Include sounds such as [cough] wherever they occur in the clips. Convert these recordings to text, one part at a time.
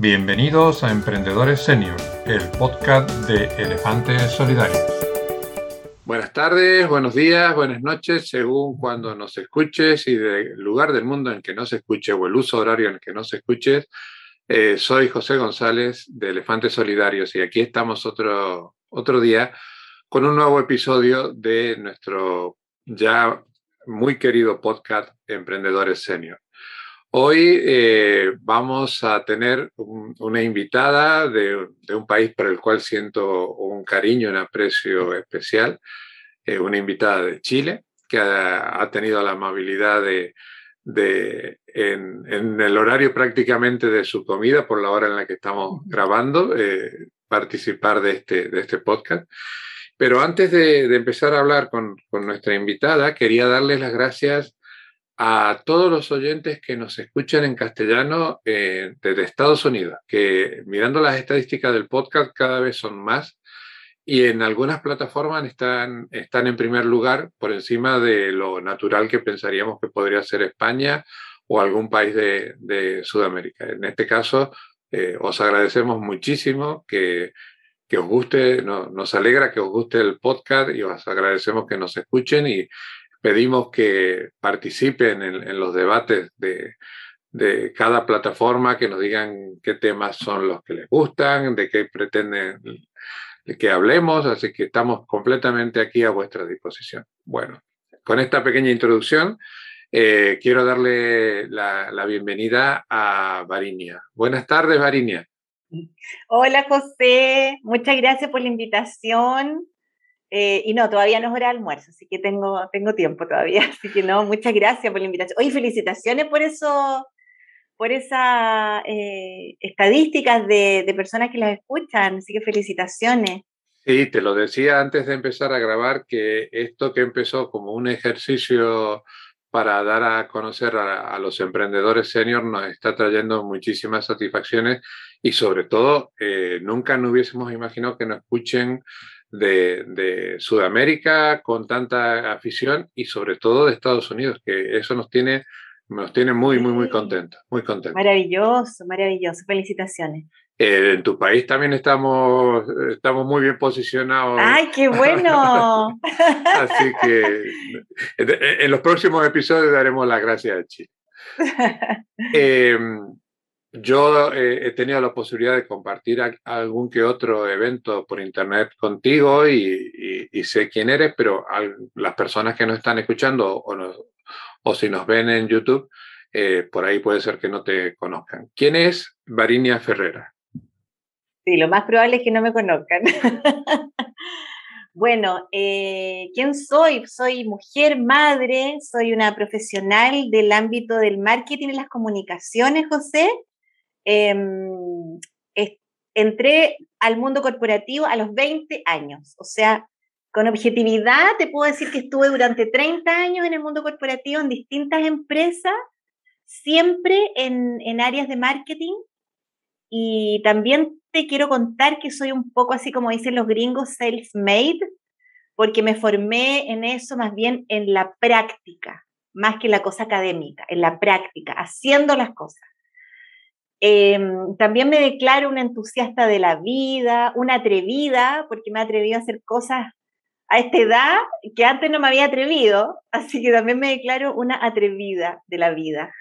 Bienvenidos a Emprendedores Senior, el podcast de Elefantes Solidarios. Buenas tardes, buenos días, buenas noches, según cuando nos escuches y del lugar del mundo en que nos escuche o el uso horario en que nos escuches. Eh, soy José González de Elefantes Solidarios y aquí estamos otro, otro día con un nuevo episodio de nuestro ya muy querido podcast Emprendedores Senior. Hoy eh, vamos a tener una invitada de, un país por el cual siento un cariño, un aprecio especial, eh, una invitada de Chile que ha, tenido la amabilidad de, en, el horario prácticamente de su comida, por la hora en la que estamos grabando, eh, participar de este, de este podcast. Pero antes de, empezar a hablar con, con nuestra invitada, quería darles las gracias a todos los oyentes que nos escuchan en castellano eh, desde Estados Unidos, que mirando las estadísticas del podcast cada vez son más y en algunas plataformas están, están en primer lugar por encima de lo natural que pensaríamos que podría ser España o algún país de, Sudamérica. En este caso, eh, os agradecemos muchísimo que, que os guste, nos alegra que os guste el podcast y os agradecemos que nos escuchen y pedimos que participen en, los debates de, cada plataforma, que nos digan qué temas son los que les gustan, de qué pretenden que hablemos, así que estamos completamente aquí a vuestra disposición. Bueno, con esta pequeña introducción, eh, quiero darle la, la, bienvenida a Varinia. Buenas tardes, Varinia. Hola, José. Muchas gracias por la invitación. Eh, y no, todavía no es hora de almuerzo, así que tengo, tengo tiempo todavía. [laughs] Así que no, muchas gracias por la invitación. Oye, felicitaciones por eso, por esas eh, estadísticas de, de, personas que las escuchan. Así que felicitaciones. Sí, te lo decía antes de empezar a grabar que esto que empezó como un ejercicio para dar a conocer a, los emprendedores senior nos está trayendo muchísimas satisfacciones y sobre todo eh, nunca nos hubiésemos imaginado que nos escuchen de, Sudamérica con tanta afición y sobre todo de Estados Unidos, que eso nos tiene, nos tiene muy, muy, muy contentos. Muy contentos. Maravilloso, maravilloso. Felicitaciones. Eh, en tu país también estamos, estamos muy bien posicionados. ¡Ay, qué bueno! [laughs] Así que en los próximos episodios daremos las gracias a Chile. [laughs] Em, yo eh, he tenido la posibilidad de compartir algún que otro evento por internet contigo y, sé quién eres, pero las personas que nos están escuchando o, si nos ven en YouTube, eh, por ahí puede ser que no te conozcan. ¿Quién es Varinia Ferrera? Sí, lo más probable es que no me conozcan. [laughs] bueno, eh, ¿quién soy? Soy mujer, madre, soy una profesional del ámbito del marketing y las comunicaciones, José. Em, entré al mundo corporativo a los 20 años, o sea, con objetividad te puedo decir que estuve durante 30 años en el mundo corporativo en distintas empresas, siempre en, en áreas de marketing y también te quiero contar que soy un poco así como dicen los gringos, self-made, porque me formé en eso más bien en la práctica, más que la cosa académica, en la práctica, haciendo las cosas. Em, también me declaro una entusiasta de la vida, una atrevida, porque me he atrevido a hacer cosas a esta edad que antes no me había atrevido, así que también me declaro una atrevida de la vida.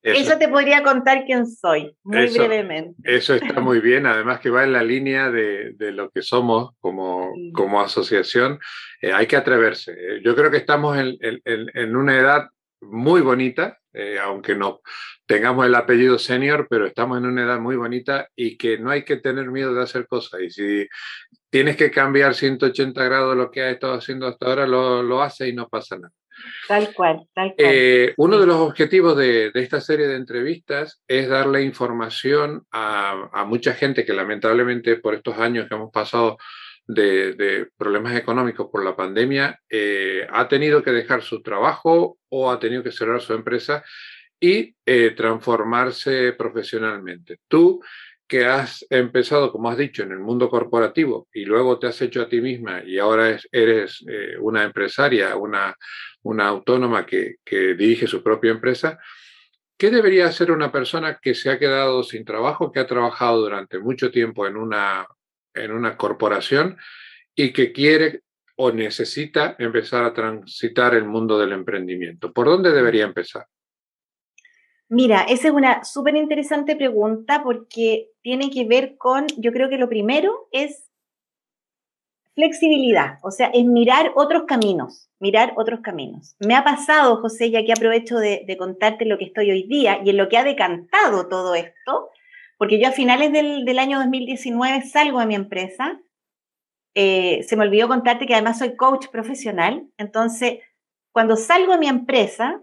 Eso, te podría contar quién soy, muy brevemente. Eso está [laughs] muy bien, además que va en la línea de, de lo que somos como, como asociación. Eh, hay que atreverse. Eh, yo creo que estamos en, en, en una edad muy bonita, eh, aunque no tengamos el apellido senior, pero estamos en una edad muy bonita y que no hay que tener miedo de hacer cosas. Y si tienes que cambiar 180 grados lo que has estado haciendo hasta ahora, lo, lo haces y no pasa nada. Tal cual, tal cual. Eh, uno de los objetivos de, de, esta serie de entrevistas es darle información a, a, mucha gente que lamentablemente por estos años que hemos pasado de, problemas económicos por la pandemia, eh, ha tenido que dejar su trabajo o ha tenido que cerrar su empresa y eh, transformarse profesionalmente. Tú que has empezado, como has dicho, en el mundo corporativo y luego te has hecho a ti misma y ahora eres eh, una empresaria, una, una autónoma que, que dirige su propia empresa, ¿qué debería hacer una persona que se ha quedado sin trabajo, que ha trabajado durante mucho tiempo en una, en una corporación y que quiere o necesita empezar a transitar el mundo del emprendimiento? ¿Por dónde debería empezar? Mira, esa es una súper interesante pregunta porque tiene que ver con, yo creo que lo primero es flexibilidad, o sea, es mirar otros caminos, mirar otros caminos. Me ha pasado, José, ya que aprovecho de, contarte lo que estoy hoy día y en lo que ha decantado todo esto, porque yo a finales del, año 2019 salgo de mi empresa, eh, se me olvidó contarte que además soy coach profesional, entonces cuando salgo de mi empresa,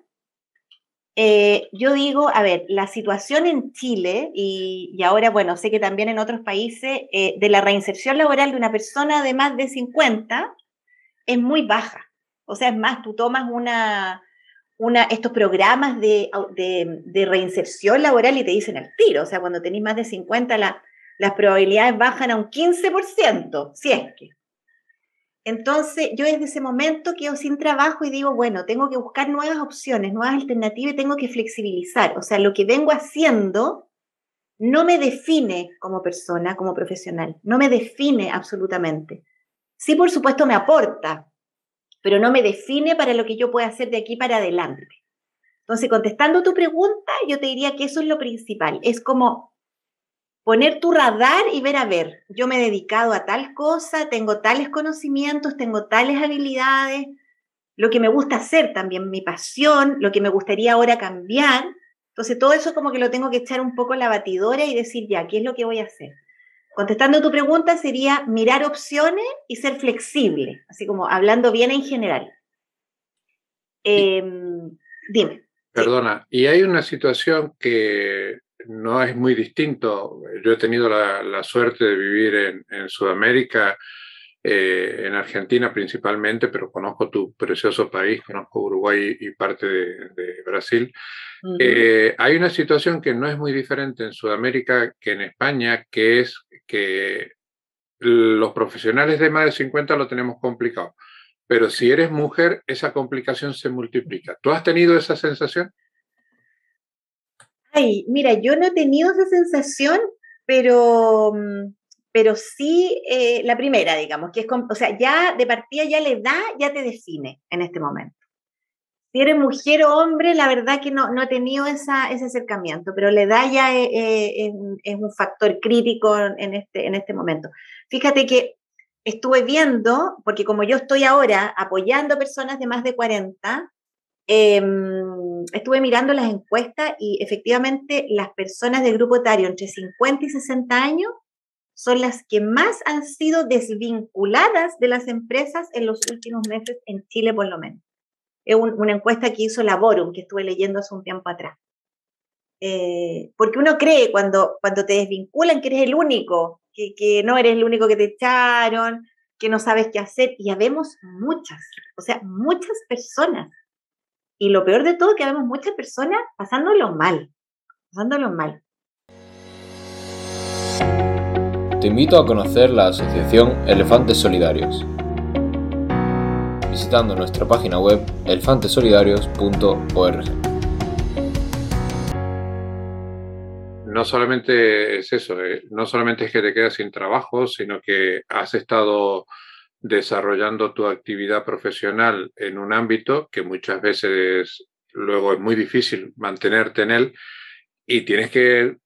eh, yo digo, a ver, la situación en Chile y, ahora, bueno, sé que también en otros países, eh, de la reinserción laboral de una persona de más de 50 es muy baja. O sea, es más, tú tomas una, una, estos programas de, reinserción laboral y te dicen al tiro. O sea, cuando tenéis más de 50, las probabilidades bajan a un 15%, si es que. Entonces, yo desde ese momento quedo sin trabajo y digo, bueno, tengo que buscar nuevas opciones, nuevas alternativas y tengo que flexibilizar. O sea, lo que vengo haciendo no me define como persona, como profesional, no me define absolutamente. Sí, por supuesto, me aporta, pero no me define para lo que yo pueda hacer de aquí para adelante. Entonces, contestando tu pregunta, yo te diría que eso es lo principal. Es como poner tu radar y ver a ver, yo me he dedicado a tal cosa, tengo tales conocimientos, tengo tales habilidades, lo que me gusta hacer también, mi pasión, lo que me gustaría ahora cambiar. Entonces todo eso como que lo tengo que echar un poco en la batidora y decir, ya, ¿qué es lo que voy a hacer? Contestando tu pregunta sería mirar opciones y ser flexible, así como hablando bien en general. Em, dime. Perdona, y hay una situación que no es muy distinto. Yo he tenido la, suerte de vivir en, Sudamérica, eh, en Argentina principalmente, pero conozco tu precioso país, conozco Uruguay y parte de, Brasil. Eh, hay una situación que no es muy diferente en Sudamérica que en España, que es que los profesionales de más de 50 lo tenemos complicado. Pero si eres mujer, esa complicación se multiplica. ¿Tú has tenido esa sensación? Ay, mira, yo no he tenido esa sensación, pero, mm, pero sí eh, la primera, digamos, que es, o sea, ya de partida ya la edad ya te define en este momento. Si eres mujer o hombre, la verdad que no, no he tenido esa, ese acercamiento, pero la edad ya es, es, un factor crítico en este, en este momento. Fíjate que estuve viendo, porque como yo estoy ahora apoyando a personas de más de 40, Em, estuve mirando las encuestas y efectivamente las personas del grupo etario entre 50 y 60 años son las que más han sido desvinculadas de las empresas en los últimos meses en Chile por lo menos. Es una encuesta que hizo Laborum, que estuve leyendo hace un tiempo atrás. Eh, porque uno cree cuando, cuando te desvinculan que eres el único, que, que no eres el único que te echaron, que no sabes qué hacer, y habemos muchas, o sea, muchas personas y lo peor de todo que vemos muchas personas pasándolo mal, pasándolo mal. Te invito a conocer la asociación Elefantes Solidarios, visitando nuestra página web elefantesolidarios.org. No solamente es eso, eh, no solamente es que te quedas sin trabajo, sino que has estado desarrollando tu actividad profesional en un ámbito que muchas veces luego es muy difícil mantenerte en él y tienes que,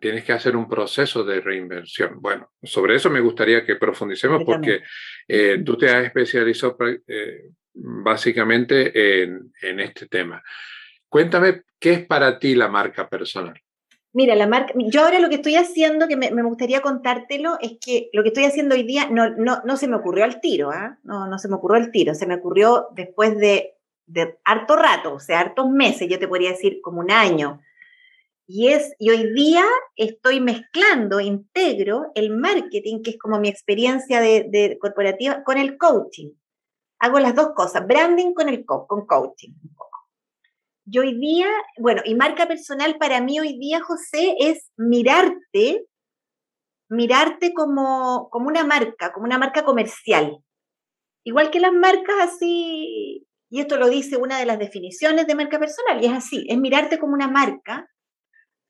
tienes que hacer un proceso de reinvención. Bueno, sobre eso me gustaría que profundicemos porque eh, tú te has especializado eh, básicamente en, en este tema. Cuéntame, ¿qué es para ti la marca personal? Mira, la marca, yo ahora lo que estoy haciendo, que me, gustaría contártelo, es que lo que estoy haciendo hoy día no, no, no se me ocurrió al tiro, ¿ah? No, no se me ocurrió al tiro, se me ocurrió después de, de harto rato, o sea, hartos meses, yo te podría decir como un año. Y, es, y hoy día estoy mezclando, integro el marketing, que es como mi experiencia de, de corporativa, con el coaching. Hago las dos cosas, branding con, el con coaching yo hoy día, bueno, y marca personal para mí hoy día, José, es mirarte, mirarte como, como una marca, como una marca comercial. Igual que las marcas así, y esto lo dice una de las definiciones de marca personal, y es así, es mirarte como una marca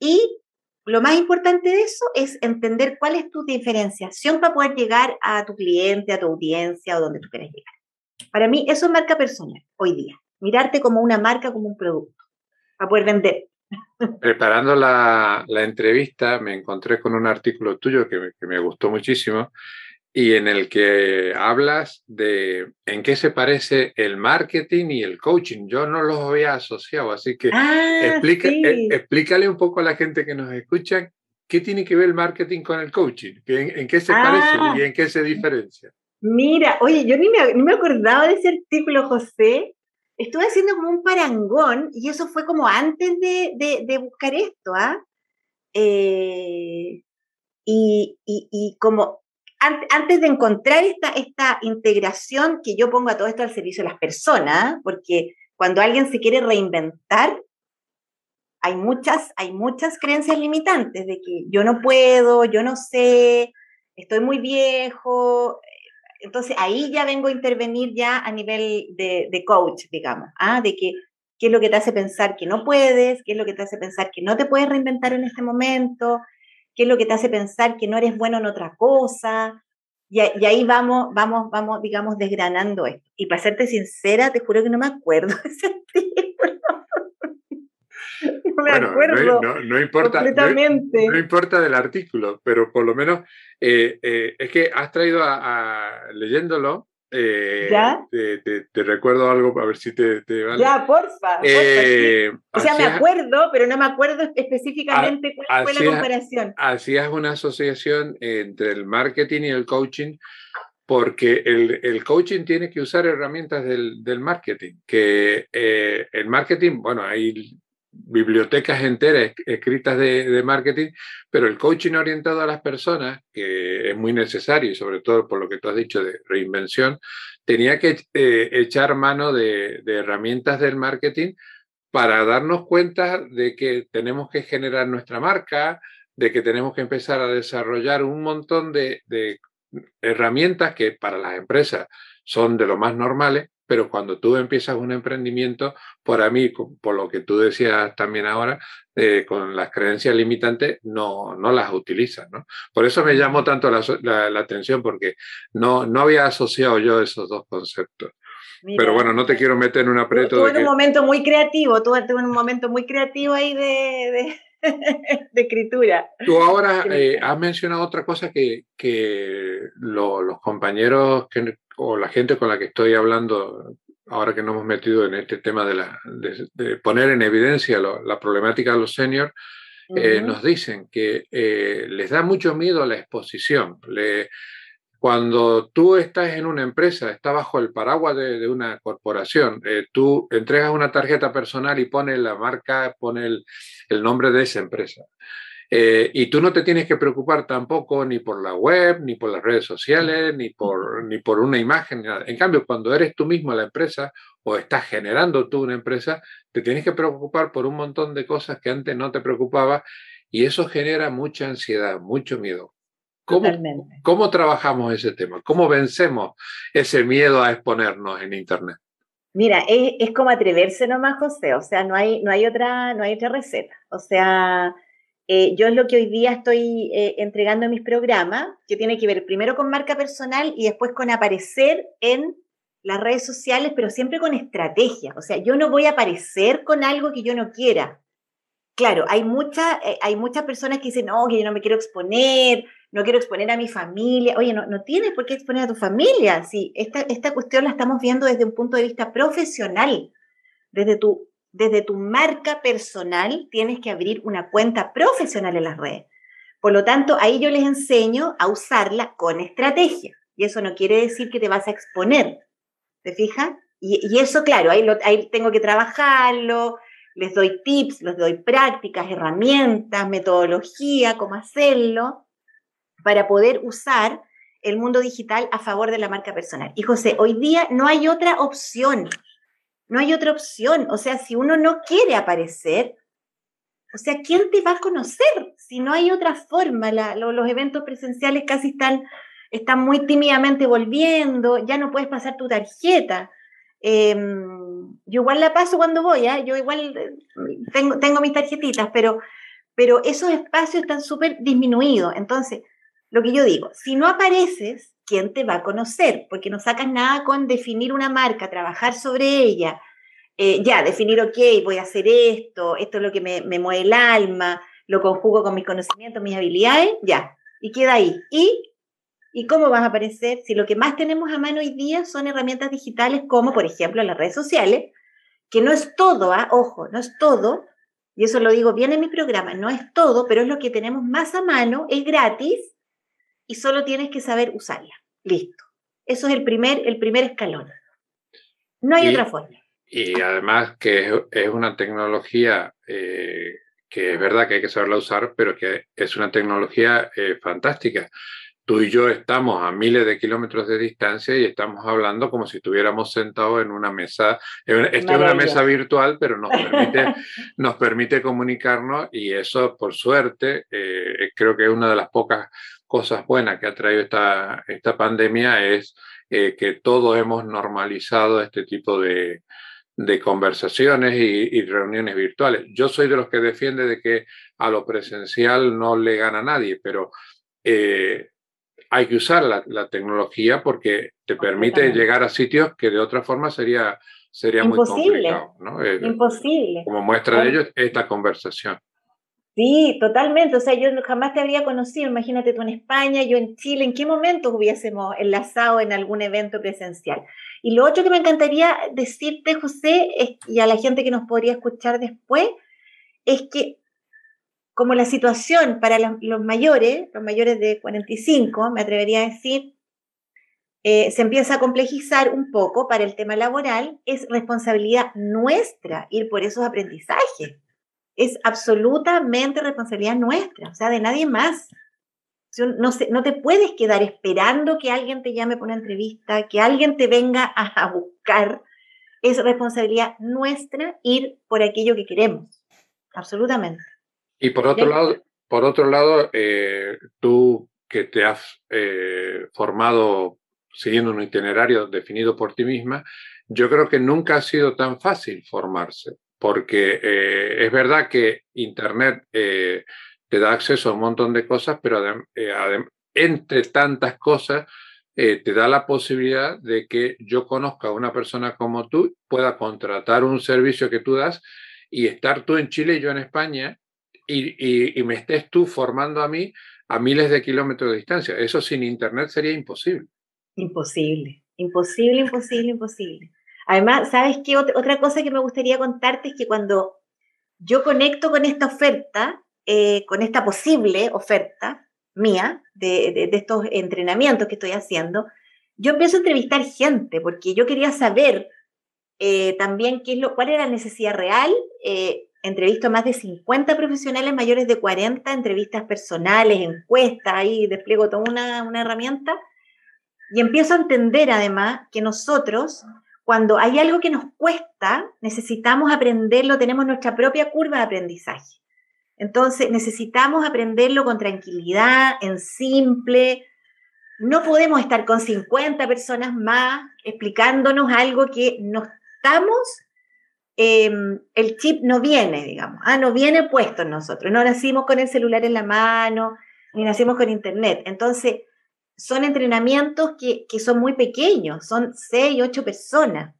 y lo más importante de eso es entender cuál es tu diferenciación para poder llegar a tu cliente, a tu audiencia o donde tú quieres llegar. Para mí eso es marca personal hoy día, mirarte como una marca, como un producto, para poder vender. [laughs] Preparando la, entrevista me encontré con un artículo tuyo que me gustó muchísimo y en el que hablas de en qué se parece el marketing y el coaching. Yo no los había asociado, así que ah, explica, eh, explícale un poco a la gente que nos escucha qué tiene que ver el marketing con el coaching, en, qué se parece y ah. en qué se diferencia. Mira, oye, yo ni me, ni me acordaba de ese artículo, José. Estuve haciendo como un parangón y eso fue como antes de, de, buscar esto, ¿ah? Eh, y, y, y, como antes de encontrar esta, esta integración que yo pongo a todo esto al servicio de las personas, porque cuando alguien se quiere reinventar, hay muchas, hay muchas creencias limitantes de que yo no puedo, yo no sé, estoy muy viejo. Entonces ahí ya vengo a intervenir ya a nivel de, de coach, digamos, ¿ah? de que qué es lo que te hace pensar que no puedes, qué es lo que te hace pensar que no te puedes reinventar en este momento, qué es lo que te hace pensar que no eres bueno en otra cosa. Y, ahí vamos, vamos, vamos, digamos, desgranando esto. Y para serte sincera, te juro que no me acuerdo de ese [laughs] artículo. No me acuerdo. No, importa, no, importa del artículo, pero por lo menos eh, eh, es que has traído a leyéndolo, eh, ¿Ya? Te, recuerdo algo, a ver si te, vale. Ya, porfa. Eh, o sea, me acuerdo, pero no me acuerdo específicamente cuál fue la comparación. Hacías una asociación entre el marketing y el coaching, porque el, el coaching tiene que usar herramientas del, del marketing, que eh, el marketing, bueno, hay bibliotecas enteras escritas de, marketing, pero el coaching orientado a las personas, que es muy necesario y sobre todo por lo que tú has dicho de reinvención, tenía que eh, echar mano de, herramientas del marketing para darnos cuenta de que tenemos que generar nuestra marca, de que tenemos que empezar a desarrollar un montón de herramientas que para las empresas son de lo más normales, pero cuando tú empiezas un emprendimiento, por mí, por lo que tú decías también ahora, eh, con las creencias limitantes, no, no las utilizas. ¿no? Por eso me llamó tanto la, la, atención, porque no, no había asociado yo esos dos conceptos. Pero bueno, no te quiero meter en un aprieto. Tuve un momento muy creativo, tuve, un momento muy creativo ahí de, de, [laughs] escritura. Tú ahora eh, has mencionado otra cosa que, que los compañeros que, o la gente con la que estoy hablando, ahora que nos hemos metido en este tema de, la, de, poner en evidencia la problemática de los seniors, eh, nos dicen que eh, les da mucho miedo la exposición. Le, cuando tú estás en una empresa, estás bajo el paraguas de, una corporación, eh, tú entregas una tarjeta personal y pones la marca, pones el, el nombre de esa empresa. Eh, y tú no te tienes que preocupar tampoco ni por la web, ni por las redes sociales, ni por, ni por una imagen. En cambio, cuando eres tú mismo la empresa o estás generando tú una empresa, te tienes que preocupar por un montón de cosas que antes no te preocupaba y eso genera mucha ansiedad, mucho miedo. ¿Cómo, ¿Cómo trabajamos ese tema? ¿Cómo vencemos ese miedo a exponernos en Internet? Mira, es, es, como atreverse nomás, José. O sea, no hay, no hay otra, no hay otra receta. O sea, eh, yo es lo que hoy día estoy eh, entregando en mis programas, que tiene que ver primero con marca personal y después con aparecer en las redes sociales, pero siempre con estrategia. O sea, yo no voy a aparecer con algo que yo no quiera. Claro, hay, mucha, eh, hay muchas personas que dicen, no, que yo no me quiero exponer, no quiero exponer a mi familia. Oye, no, no tienes por qué exponer a tu familia. Sí, esta, esta cuestión la estamos viendo desde un punto de vista profesional, desde tu desde tu marca personal tienes que abrir una cuenta profesional en las redes. Por lo tanto, ahí yo les enseño a usarla con estrategia. Y eso no quiere decir que te vas a exponer. ¿Te fijas? Y, eso, claro, ahí, ahí tengo que trabajarlo, les doy tips, les doy prácticas, herramientas, metodología, cómo hacerlo, para poder usar el mundo digital a favor de la marca personal. Y José, hoy día no hay otra opción. No hay otra opción. O sea, si uno no quiere aparecer, o sea, ¿quién te va a conocer? Si no hay otra forma, los eventos presenciales casi están, están muy tímidamente volviendo, ya no puedes pasar tu tarjeta. Em, yo igual la paso cuando voy, ¿ah? yo igual eh, tengo, mis tarjetitas, pero, pero esos espacios están súper disminuidos. Entonces, lo que yo digo, si no apareces, ¿quién te va a conocer? Porque no sacas nada con definir una marca, trabajar sobre ella, eh, ya, definir, ok, voy a hacer esto, esto es lo que me, me mueve el alma, lo conjugo con mis conocimientos, mis habilidades, ya, y queda ahí. Y ¿Y cómo vas a aparecer si lo que más tenemos a mano hoy día son herramientas digitales como, por ejemplo, las redes sociales, que no es todo, ¿ah? ojo, no es todo, y eso lo digo bien en mi programa, no es todo, pero es lo que tenemos más a mano, es gratis y solo tienes que saber usarla. Listo. Eso es el primer, el primer escalón. No hay otra forma. Y además que es, una tecnología eh, que es verdad que hay que saberla usar, pero que es una tecnología eh, fantástica tú y yo estamos a miles de kilómetros de distancia y estamos hablando como si estuviéramos sentados en una mesa, esta es una mesa virtual, pero nos permite, [laughs] nos permite comunicarnos y eso, por suerte, eh, creo que es una de las pocas cosas buenas que ha traído esta, esta pandemia es eh, que todos hemos normalizado este tipo de, de conversaciones y, reuniones virtuales. Yo soy de los que defiende de que a lo presencial no le gana nadie, pero eh, hay que usar la, tecnología porque te permite llegar a sitios que de otra forma sería, sería muy complicado. ¿no? Eh, Imposible. Como muestra de ello esta conversación. Sí, totalmente. O sea, yo jamás te habría conocido. Imagínate tú en España, yo en Chile. ¿En qué momento hubiésemos enlazado en algún evento presencial? Y lo otro que me encantaría decirte, José, y a la gente que nos podría escuchar después, es que como la situación para los, mayores, los mayores de 45, me atrevería a decir, eh, se empieza a complejizar un poco para el tema laboral, es responsabilidad nuestra ir por esos aprendizajes. Es absolutamente responsabilidad nuestra, o sea, de nadie más. No, no te puedes quedar esperando que alguien te llame por una entrevista, que alguien te venga a buscar. Es responsabilidad nuestra ir por aquello que queremos. Absolutamente. Y por otro lado, por otro lado eh, tú que te has eh, formado siguiendo un itinerario definido por ti misma, yo creo que nunca ha sido tan fácil formarse, porque eh, es verdad que Internet te da acceso a un montón de cosas, pero entre tantas cosas te da la posibilidad de que yo conozca a una persona como tú, pueda contratar un servicio que tú das y estar tú en Chile y yo en España y, me estés tú formando a mí a miles de kilómetros de distancia. Eso sin Internet sería imposible. Imposible, imposible, imposible, imposible. Además, ¿sabes qué? Otra, cosa que me gustaría contarte es que cuando yo conecto con esta oferta, eh, con esta posible oferta mía de, estos entrenamientos que estoy haciendo, yo empiezo a entrevistar gente porque yo quería saber eh, también qué es lo, cuál era la necesidad real. Eh, entrevisto a más de 50 profesionales mayores de 40, entrevistas personales, encuestas, ahí despliego toda una, una herramienta y empiezo a entender además que nosotros, cuando hay algo que nos cuesta, necesitamos aprenderlo, tenemos nuestra propia curva de aprendizaje. Entonces necesitamos aprenderlo con tranquilidad, en simple. No podemos estar con 50 personas más explicándonos algo que no estamos Em, el chip no viene, digamos, ah, no viene puesto en nosotros, no nacimos con el celular en la mano, ni nacimos con internet. Entonces, son entrenamientos que, son muy pequeños, son seis, ocho personas.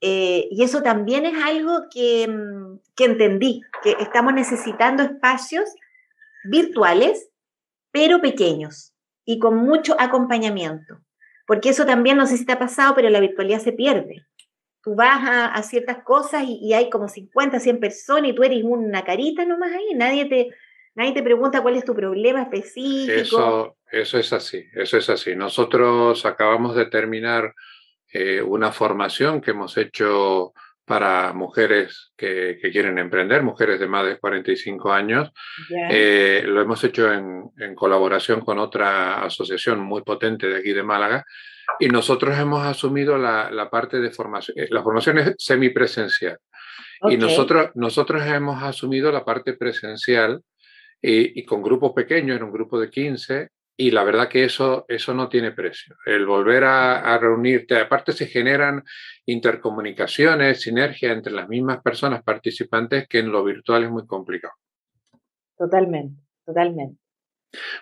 Eh, y eso también es algo que, mm, que entendí, que estamos necesitando espacios virtuales, pero pequeños y con mucho acompañamiento. Porque eso también no sé si te ha pasado, pero la virtualidad se pierde tú vas a, ciertas cosas y, hay como 50, 100 personas y tú eres una carita nomás ahí, nadie te, nadie te pregunta cuál es tu problema específico. Eso, eso es así, eso es así. Nosotros acabamos de terminar eh, una formación que hemos hecho para mujeres que, quieren emprender, mujeres de más de 45 años. Eh, lo hemos hecho en, en, colaboración con otra asociación muy potente de aquí de Málaga y nosotros hemos asumido la, la parte de formación. Eh, la formación es semipresencial. Y nosotros, nosotros hemos asumido la parte presencial y, y, con grupos pequeños, en un grupo de 15, y la verdad que eso, eso no tiene precio. El volver a, reunirte, aparte se generan intercomunicaciones, sinergia entre las mismas personas participantes que en lo virtual es muy complicado. Totalmente, totalmente.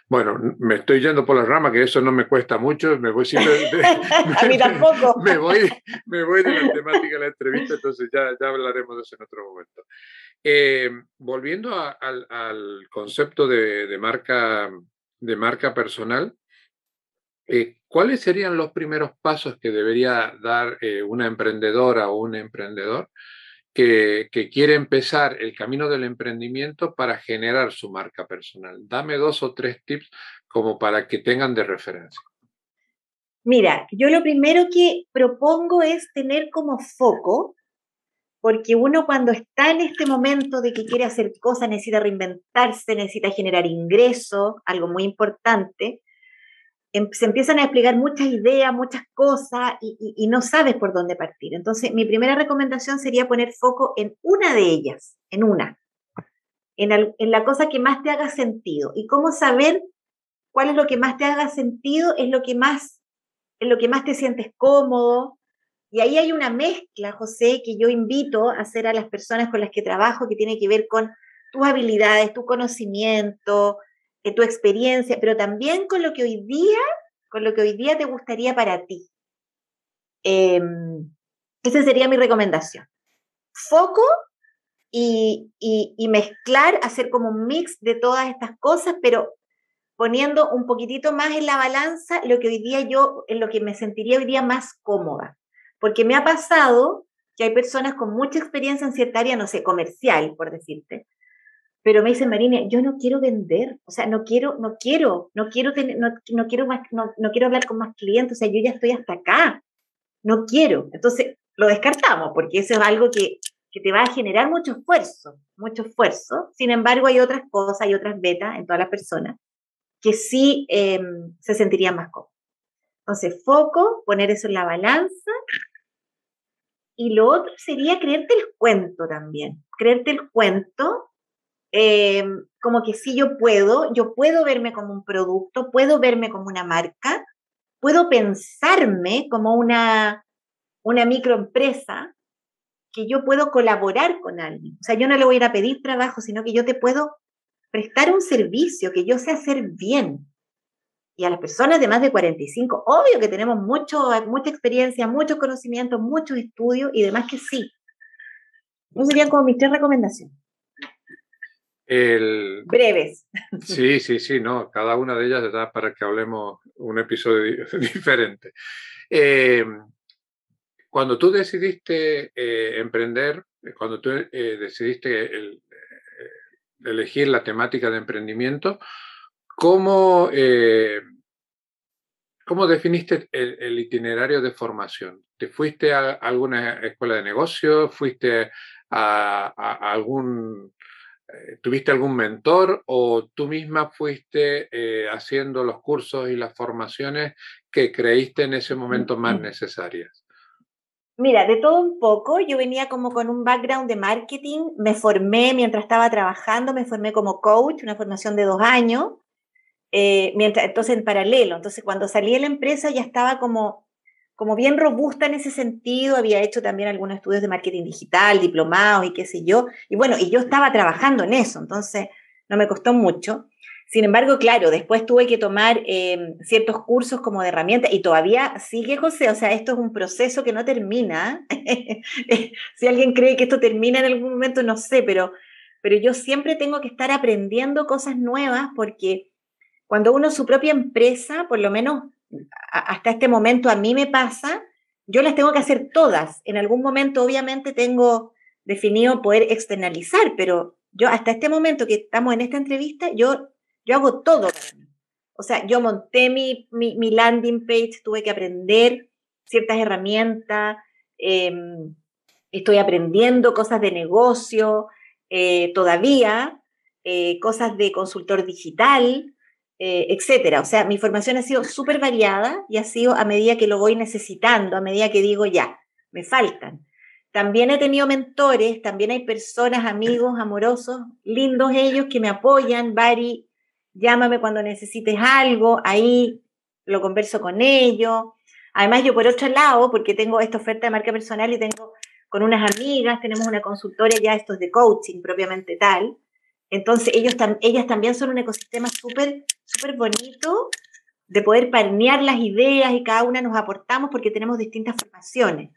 Bueno, me estoy yendo por la rama, que eso no me cuesta mucho, me voy simplemente... [laughs] a mí tampoco. [laughs] me, voy, me voy de la temática de la entrevista, entonces ya, ya hablaremos de eso en otro momento. Eh, volviendo al, concepto de, marca, de marca personal, eh, ¿cuáles serían los primeros pasos que debería dar eh, una emprendedora o un emprendedor que, quiere empezar el camino del emprendimiento para generar su marca personal? Dame dos o tres tips como para que tengan de referencia. Mira, yo lo primero que propongo es tener como foco porque uno cuando está en este momento de que quiere hacer cosas, necesita reinventarse, necesita generar ingresos, algo muy importante, se empiezan a explicar muchas ideas, muchas cosas y, no sabes por dónde partir. Entonces, mi primera recomendación sería poner foco en una de ellas, en una, en, en la cosa que más te haga sentido. ¿Y cómo saber cuál es lo que más te haga sentido? Es lo que más, es lo que más te sientes cómodo, y ahí hay una mezcla, José, que yo invito a hacer a las personas con las que trabajo, que tiene que ver con tus habilidades, tu conocimiento, eh, tu experiencia, pero también con lo que hoy día, con lo que hoy día te gustaría para ti. Em, esa sería mi recomendación. Foco y, y, mezclar, hacer como un mix de todas estas cosas, pero poniendo un poquitito más en la balanza lo que hoy día yo, en lo que me sentiría hoy día más cómoda. Porque me ha pasado que hay personas con mucha experiencia en cierta área, no sé, comercial, por decirte, pero me dicen, Marina, yo no quiero vender, o sea, no quiero, no quiero, no quiero tener, no, quiero más, no, quiero hablar con más clientes, o sea, yo ya estoy hasta acá, no quiero. Entonces, lo descartamos, porque eso es algo que, que te va a generar mucho esfuerzo, mucho esfuerzo. Sin embargo, hay otras cosas, hay otras betas en todas las personas que sí em, se sentirían más cómodos. Entonces, foco, poner eso en la balanza. Y lo otro sería creerte el cuento también. Creerte el cuento, em, como que sí yo puedo, yo puedo verme como un producto, puedo verme como una marca, puedo pensarme como una, una microempresa, que yo puedo colaborar con alguien. O sea, yo no le voy a ir a pedir trabajo, sino que yo te puedo prestar un servicio que yo sé hacer bien y a las personas de más de 45, obvio que tenemos mucho, mucha experiencia, mucho conocimiento, muchos estudios y demás que sí. Esas serían como mis tres recomendaciones. Breves. Sí, sí, sí, no. Cada una de ellas da para que hablemos un episodio [laughs] diferente. Eh, cuando tú decidiste eh, emprender, cuando tú eh, decidiste elegir la temática de emprendimiento, ¿Cómo, eh, ¿Cómo definiste el, itinerario de formación? ¿Te fuiste a alguna escuela de negocios? ¿Fuiste a, algún... Eh, ¿Tuviste algún mentor o tú misma fuiste eh, haciendo los cursos y las formaciones que creíste en ese momento más necesarias? Mira, de todo un poco, yo venía como con un background de marketing, me formé mientras estaba trabajando, me formé como coach, una formación de dos años, eh, mientras, entonces en paralelo. Entonces cuando salí de la empresa ya estaba como, como bien robusta en ese sentido, había hecho también algunos estudios de marketing digital, diplomados y qué sé yo, y bueno, y yo estaba trabajando en eso, entonces no me costó mucho. Sin embargo, claro, después tuve que tomar em, ciertos cursos como de herramienta y todavía sigue, José, o sea, esto es un proceso que no termina. [laughs] si alguien cree que esto termina en algún momento, no sé, pero, pero yo siempre tengo que estar aprendiendo cosas nuevas porque cuando uno su propia empresa, por lo menos hasta este momento a mí me pasa, yo las tengo que hacer todas. En algún momento obviamente tengo definido poder externalizar, pero yo hasta este momento que estamos en esta entrevista, yo, yo hago todo. O sea, yo monté mi, mi, landing page, tuve que aprender ciertas herramientas, em, estoy aprendiendo cosas de negocio eh, todavía, eh, cosas de consultor digital, eh, etcétera. O sea, mi formación ha sido súper variada y ha sido a medida que lo voy necesitando, a medida que digo, ya, me faltan. También he tenido mentores, también hay personas, amigos, amorosos, lindos ellos que me apoyan. Bari, llámame cuando necesites algo, ahí lo converso con ellos. Además, yo por otro lado, porque tengo esta oferta de marca personal y tengo con unas amigas, tenemos una consultoria ya, estos de coaching propiamente tal. Entonces, ellos ellas también son un ecosistema súper, súper bonito de poder parnear las ideas y cada una nos aportamos porque tenemos distintas formaciones.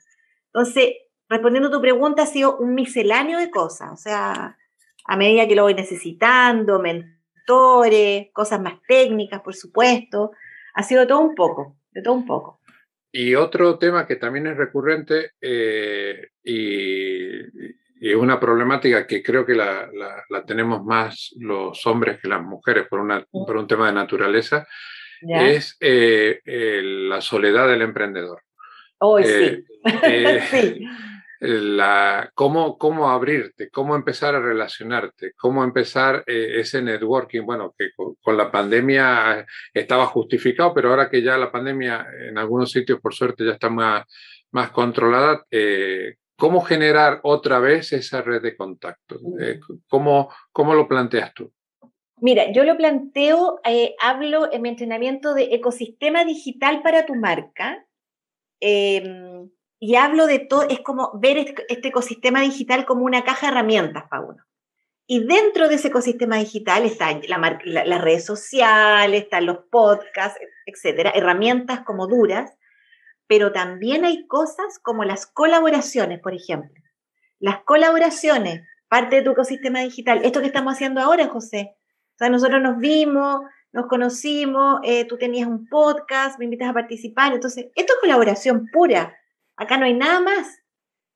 Entonces, respondiendo a tu pregunta, ha sido un misceláneo de cosas, o sea, a medida que lo voy necesitando, mentores, cosas más técnicas, por supuesto, ha sido todo un poco, de todo un poco. Y otro tema que también es recurrente eh, y, es una problemática que creo que la, tenemos más los hombres que las mujeres por, una, por un tema de naturaleza, es eh, la soledad del emprendedor. Hoy sí. Eh, [laughs] sí. La, cómo, cómo abrirte, cómo empezar a relacionarte, cómo empezar ese networking, bueno, que con, la pandemia estaba justificado, pero ahora que ya la pandemia en algunos sitios, por suerte, ya está más, más controlada, ¿cómo generar otra vez esa red de contacto? ¿cómo, ¿Cómo lo planteas tú? Mira, yo lo planteo, eh, hablo en mi entrenamiento de ecosistema digital para tu marca. Em, y hablo de todo, es como ver este ecosistema digital como una caja de herramientas para uno. Y dentro de ese ecosistema digital están las redes sociales, están los podcasts, etcétera, herramientas como duras, pero también hay cosas como las colaboraciones, por ejemplo. Las colaboraciones, parte de tu ecosistema digital. Esto que estamos haciendo ahora, José, o sea, nosotros nos vimos, nos conocimos, eh, tú tenías un podcast, me invitas a participar. Entonces, esto es colaboración pura. Acá no hay nada más.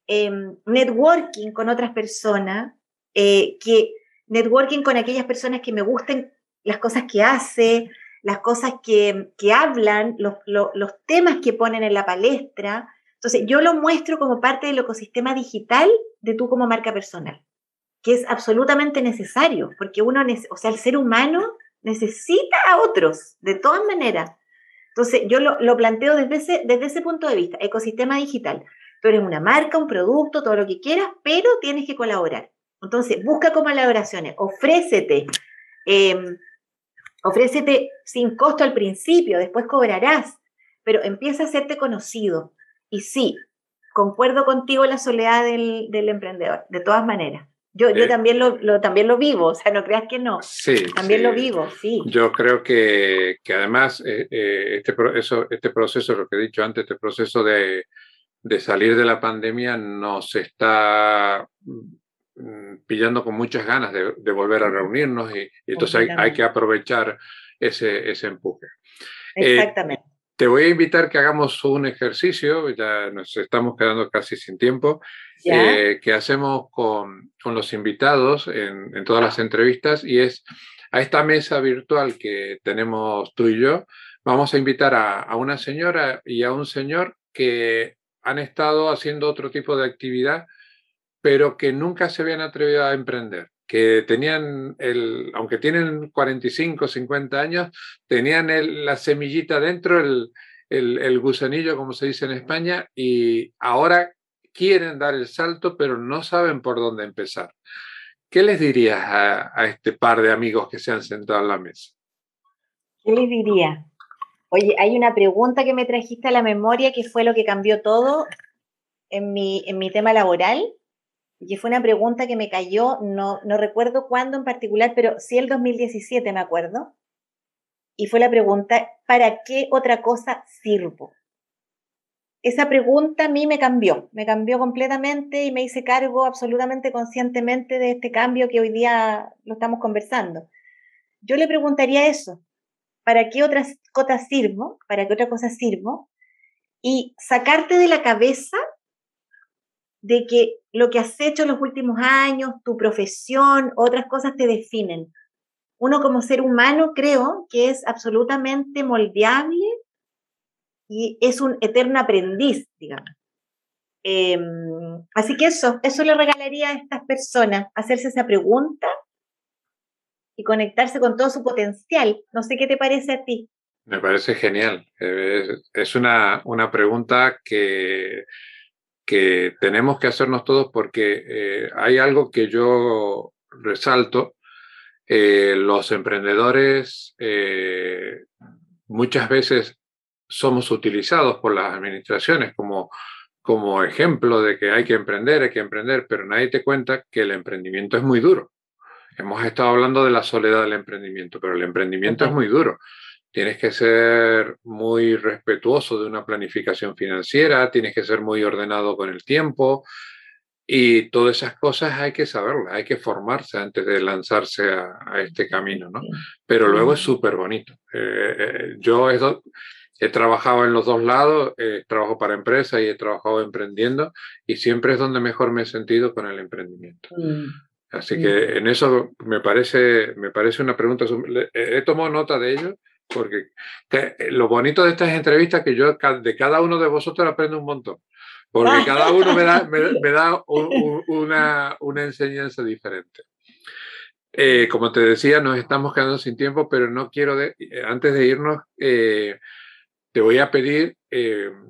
Em, networking con otras personas, eh, que networking con aquellas personas que me gusten las cosas que hace, las cosas que, que hablan, los, los temas que ponen en la palestra. Entonces, yo lo muestro como parte del ecosistema digital de tú como marca personal que es absolutamente necesario, porque uno, o sea, el ser humano necesita a otros, de todas maneras. Entonces, yo lo, planteo desde ese, desde ese punto de vista, ecosistema digital. Tú eres una marca, un producto, todo lo que quieras, pero tienes que colaborar. Entonces, busca colaboraciones, ofrécete, em, ofrécete sin costo al principio, después cobrarás, pero empieza a hacerte conocido. Y sí, concuerdo contigo la soledad del, del emprendedor, de todas maneras. Yo, yo eh, también, lo, también lo vivo, o sea, no creas que no. Sí. También lo vivo, sí. Yo creo que, que además eh, eh, este, eso, este proceso, lo que he dicho antes, este proceso de, de salir de la pandemia nos está pillando con muchas ganas de, de volver a reunirnos y, entonces hay, hay, que aprovechar ese, ese empuje. Exactamente. Te voy a invitar que hagamos un ejercicio, ya nos estamos quedando casi sin tiempo, eh, que hacemos con, con los invitados en, en, todas las entrevistas y es a esta mesa virtual que tenemos tú y yo, vamos a invitar a, a una señora y a un señor que han estado haciendo otro tipo de actividad, pero que nunca se habían atrevido a emprender que tenían, el, aunque tienen 45, 50 años, tenían el, la semillita dentro, el, el, gusanillo, como se dice en España, y ahora quieren dar el salto, pero no saben por dónde empezar. ¿Qué les dirías a, a este par de amigos que se han sentado a la mesa? ¿Qué les diría? Oye, hay una pregunta que me trajiste a la memoria que fue lo que cambió todo en mi, en mi tema laboral y fue una pregunta que me cayó, no, no recuerdo cuándo en particular, pero sí el 2017 me acuerdo. Y fue la pregunta, ¿para qué otra cosa sirvo? Esa pregunta a mí me cambió, me cambió completamente y me hice cargo absolutamente conscientemente de este cambio que hoy día lo estamos conversando. Yo le preguntaría eso, ¿para qué otras cosas sirvo? ¿Para qué otra cosa sirvo? Y sacarte de la cabeza de que lo que has hecho en los últimos años, tu profesión, otras cosas te definen. Uno como ser humano creo que es absolutamente moldeable y es un eterno aprendiz, digamos. Em, así que eso, eso le regalaría a estas personas, hacerse esa pregunta y conectarse con todo su potencial. No sé qué te parece a ti. Me parece genial. Es una, una pregunta que que tenemos que hacernos todos porque eh, hay algo que yo resalto Eh, los emprendedores eh, muchas veces somos utilizados por las administraciones como, como ejemplo de que hay que emprender, hay que emprender, pero nadie te cuenta que el emprendimiento es muy duro. Hemos estado hablando de la soledad del emprendimiento, pero el emprendimiento es muy duro. Tienes que ser muy respetuoso de una planificación financiera, tienes que ser muy ordenado con el tiempo y todas esas cosas hay que saberlas, hay que formarse antes de lanzarse a, este camino, ¿no? Pero luego es súper bonito. Eh, eh, yo he, trabajado en los dos lados, trabajo para empresas y he trabajado emprendiendo y siempre es donde mejor me he sentido con el emprendimiento. Mm. Así que en eso me parece, me parece una pregunta, he tomado nota de ello porque eh, lo bonito de estas entrevistas es que yo de cada uno de vosotros aprendo un montón, porque cada uno me da, me, [laughs] da una, una, enseñanza diferente. Eh, como te decía, nos estamos quedando sin tiempo, pero no quiero, de, eh, antes de irnos, te voy a pedir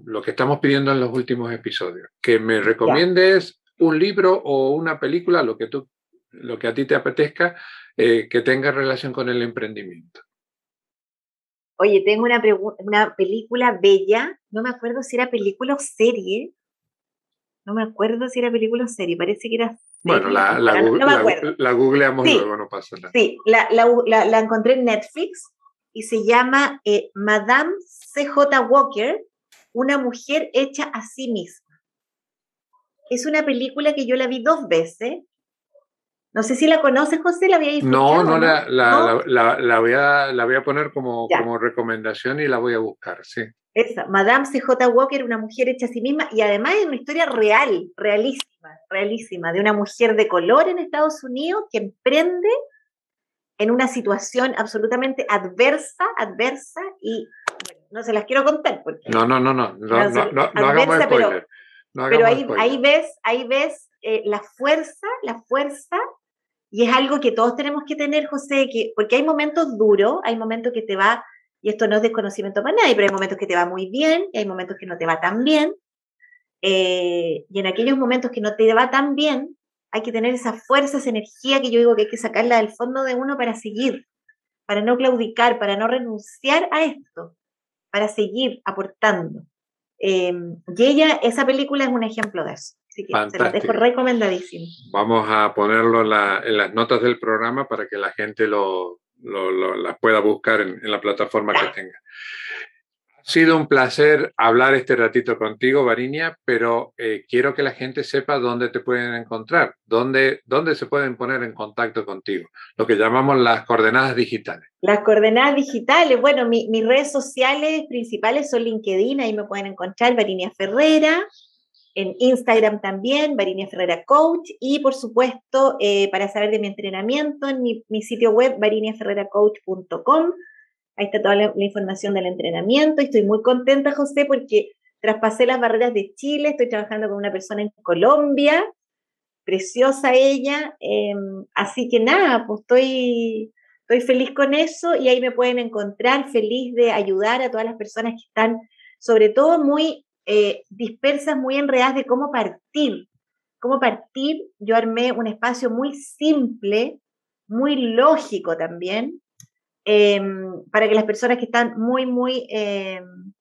lo que estamos pidiendo en los últimos episodios, que me recomiendes un libro o una película, lo que, tú, lo que a ti te apetezca, que tenga relación con el emprendimiento. Oye, tengo una, una película bella, no me acuerdo si era película o serie. No me acuerdo si era película o serie, parece que era. Bueno, la, la, la, googleamos luego, no pasa nada. Sí, la, encontré en Netflix y se llama eh, Madame C.J. Walker, una mujer hecha a sí misma. Es una película que yo la vi dos veces no sé si la conoces, José, la había No, no, la, la, La, la, voy a, la voy a poner como, como recomendación y la voy a buscar, sí. Esa, Madame C.J. Walker, una mujer hecha a sí misma y además es una historia real, realísima, realísima, de una mujer de color en Estados Unidos que emprende en una situación absolutamente adversa, adversa y bueno, no se las quiero contar porque... No, no, no, no, no, no, no, hagamos spoiler. Pero, ahí, ahí ves, ahí ves eh, la fuerza, la fuerza y es algo que todos tenemos que tener, José, que, porque hay momentos duros, hay momentos que te va, y esto no es desconocimiento para nadie, pero hay momentos que te va muy bien y hay momentos que no te va tan bien. Eh, y en aquellos momentos que no te va tan bien, hay que tener esa fuerza, esa energía que yo digo que hay que sacarla del fondo de uno para seguir, para no claudicar, para no renunciar a esto, para seguir aportando. Eh, y ella, esa película es un ejemplo de eso. Así que se dejo recomendadísimo. Vamos a ponerlo en, las notas del programa para que la gente lo, las pueda buscar en, la plataforma que tenga. Ha sido un placer hablar este ratito contigo, Varinia, pero eh, quiero que la gente sepa dónde te pueden encontrar, dónde, dónde se pueden poner en contacto contigo, lo que llamamos las coordenadas digitales. Las coordenadas digitales, bueno, mis redes sociales principales son LinkedIn, ahí me pueden encontrar Varinia Ferrera, en Instagram también, Varinia Ferrera Coach, y por supuesto, eh, para saber de mi entrenamiento, en mi, sitio web, variniaferreracoach.com. Ahí está toda la, información del entrenamiento. Estoy muy contenta, José, porque traspasé las barreras de Chile, estoy trabajando con una persona en Colombia, preciosa ella. Em, así que nada, pues estoy, estoy feliz con eso y ahí me pueden encontrar, feliz de ayudar a todas las personas que están, sobre todo, muy eh, dispersas, muy enredadas de cómo partir. Cómo partir, yo armé un espacio muy simple, muy lógico también, em, para que las personas que están muy, muy, em,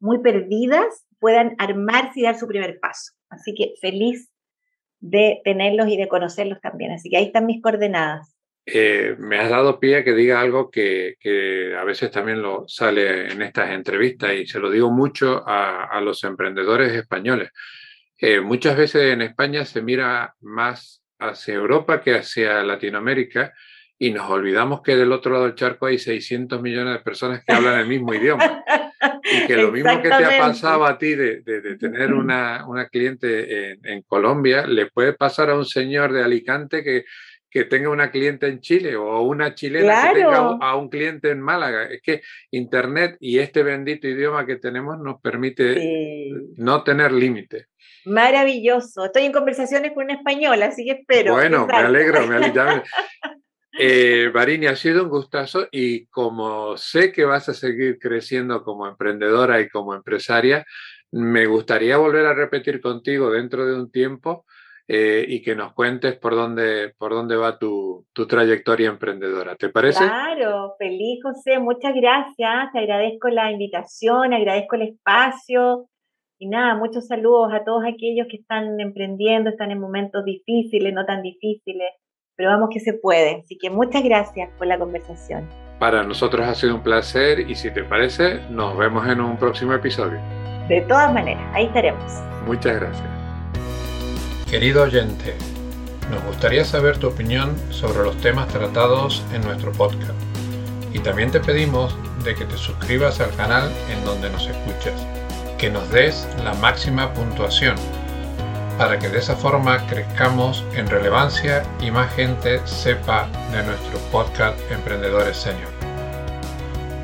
muy perdidas puedan armarse y dar su primer paso. Así que feliz de tenerlos y de conocerlos también. Así que ahí están mis coordenadas. Eh, me has dado pie a que diga algo que, a veces también lo sale en estas entrevistas y se lo digo mucho a, los emprendedores españoles. Eh, muchas veces en España se mira más hacia Europa que hacia Latinoamérica y nos olvidamos que del otro lado del charco hay 600 millones de personas que hablan el mismo idioma. Y que lo mismo que te ha pasado a ti de, tener una, una cliente en, en, Colombia, le puede pasar a un señor de Alicante que, que tenga una cliente en Chile o una chilena que tenga a un cliente en Málaga. Es que Internet y este bendito idioma que tenemos nos permite no tener límite. Maravilloso. Estoy en conversaciones con un español, así que espero. Bueno, me alegro, me alegro. [laughs] Eh, Barini, ha sido un gustazo y como sé que vas a seguir creciendo como emprendedora y como empresaria, me gustaría volver a repetir contigo dentro de un tiempo eh, y que nos cuentes por dónde, por dónde va tu, tu, trayectoria emprendedora. ¿Te parece? Claro, feliz José, muchas gracias. Te agradezco la invitación, agradezco el espacio. Y nada, muchos saludos a todos aquellos que están emprendiendo, están en momentos difíciles, no tan difíciles, pero vamos que se puede. Así que muchas gracias por la conversación. Para nosotros ha sido un placer y si te parece, nos vemos en un próximo episodio. De todas maneras, ahí estaremos. Muchas gracias. Querido oyente, nos gustaría saber tu opinión sobre los temas tratados en nuestro podcast. Y también te pedimos de que te suscribas al canal en donde nos escuchas, que nos des la máxima puntuación, para que de esa forma crezcamos en relevancia y más gente sepa de nuestro podcast Emprendedores Senior.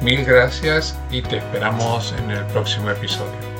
Mil gracias y te esperamos en el próximo episodio.